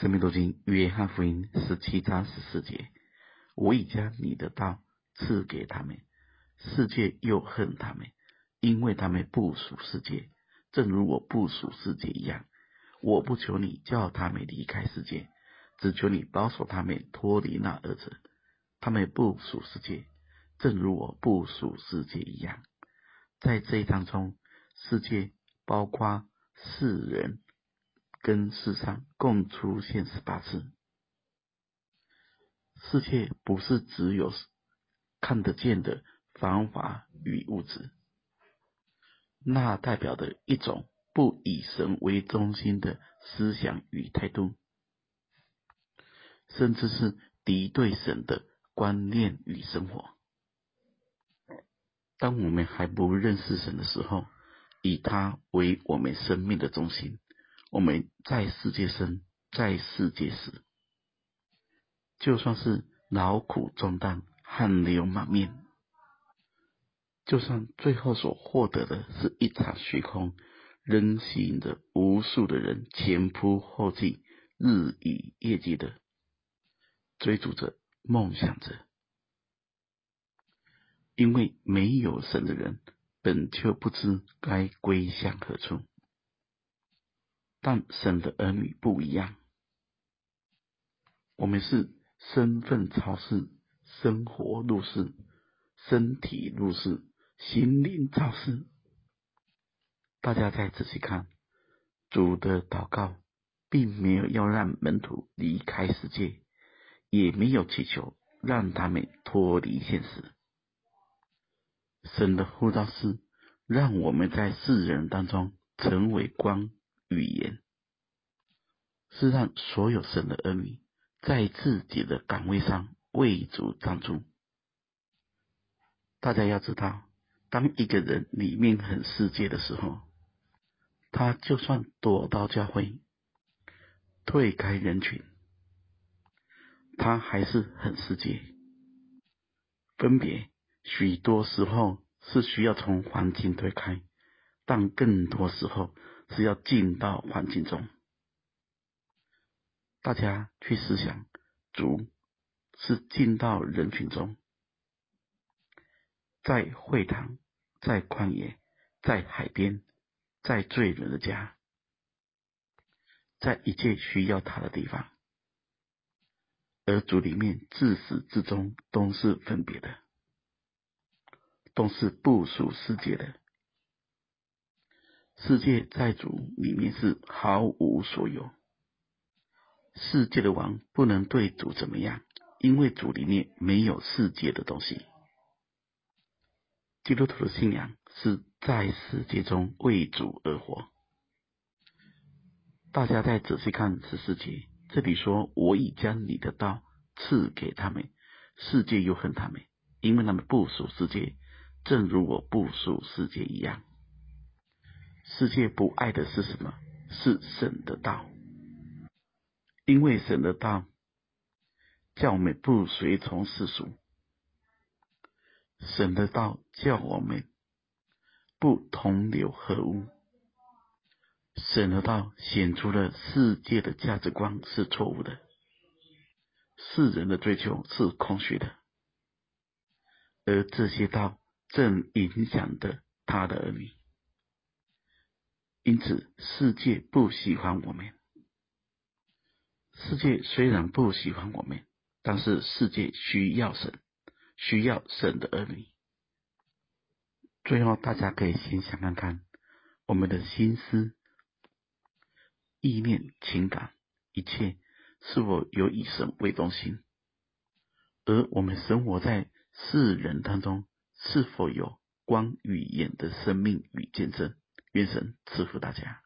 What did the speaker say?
生命读经约翰福音十七章十四节：我已将你的道赐给他们，世界又恨他们，因为他们不属世界，正如我不属世界一样。我不求你叫他们离开世界，只求你保守他们脱离那恶者。他们不属世界，正如我不属世界一样。在这一章中，世界包括世人。跟世上共出现十八次。世界不是只有看得见的繁华与物质，那代表的一种不以神为中心的思想与态度，甚至是敌对神的观念与生活。当我们还不认识神的时候，以他为我们生命的中心。我们在世界生，在世界死，就算是劳苦重担、汗流满面，就算最后所获得的是一场虚空，仍吸引着无数的人前仆后继、日以夜继的追逐着、梦想着，因为没有神的人，本就不知该归向何处。但神的儿女不一样，我们是身份超世、生活入世、身体入世、心灵超世。大家再仔细看，主的祷告，并没有要让门徒离开世界，也没有祈求让他们脱离现实。神的呼召是让我们在世人当中成为光。语言是让所有神的儿女在自己的岗位上为主站住。大家要知道，当一个人里面很世界的时候，他就算躲到教会，退开人群，他还是很世界。分别许多时候是需要从环境退开，但更多时候。是要进到环境中，大家去思想，主是进到人群中，在会堂，在旷野，在海边，在罪人的家，在一切需要他的地方，而主里面自始至终都是分别的，都是不属世界的。世界在主里面是毫无所有，世界的王不能对主怎么样，因为主里面没有世界的东西。基督徒的信仰是在世界中为主而活。大家再仔细看十四节，这里说：“我已将你的道赐给他们，世界又恨他们，因为他们不属世界，正如我不属世界一样。”世界不爱的是什么？是神的道，因为神的道叫我们不随从世俗，神的道叫我们不同流合污，神的道显出了世界的价值观是错误的，世人的追求是空虚的，而这些道正影响着他的儿女。因此，世界不喜欢我们。世界虽然不喜欢我们，但是世界需要神，需要神的儿女。最后，大家可以先想看看，我们的心思、意念、情感，一切是否有以神为中心？而我们生活在世人当中，是否有光与盐的生命与见证？愿神赐福大家。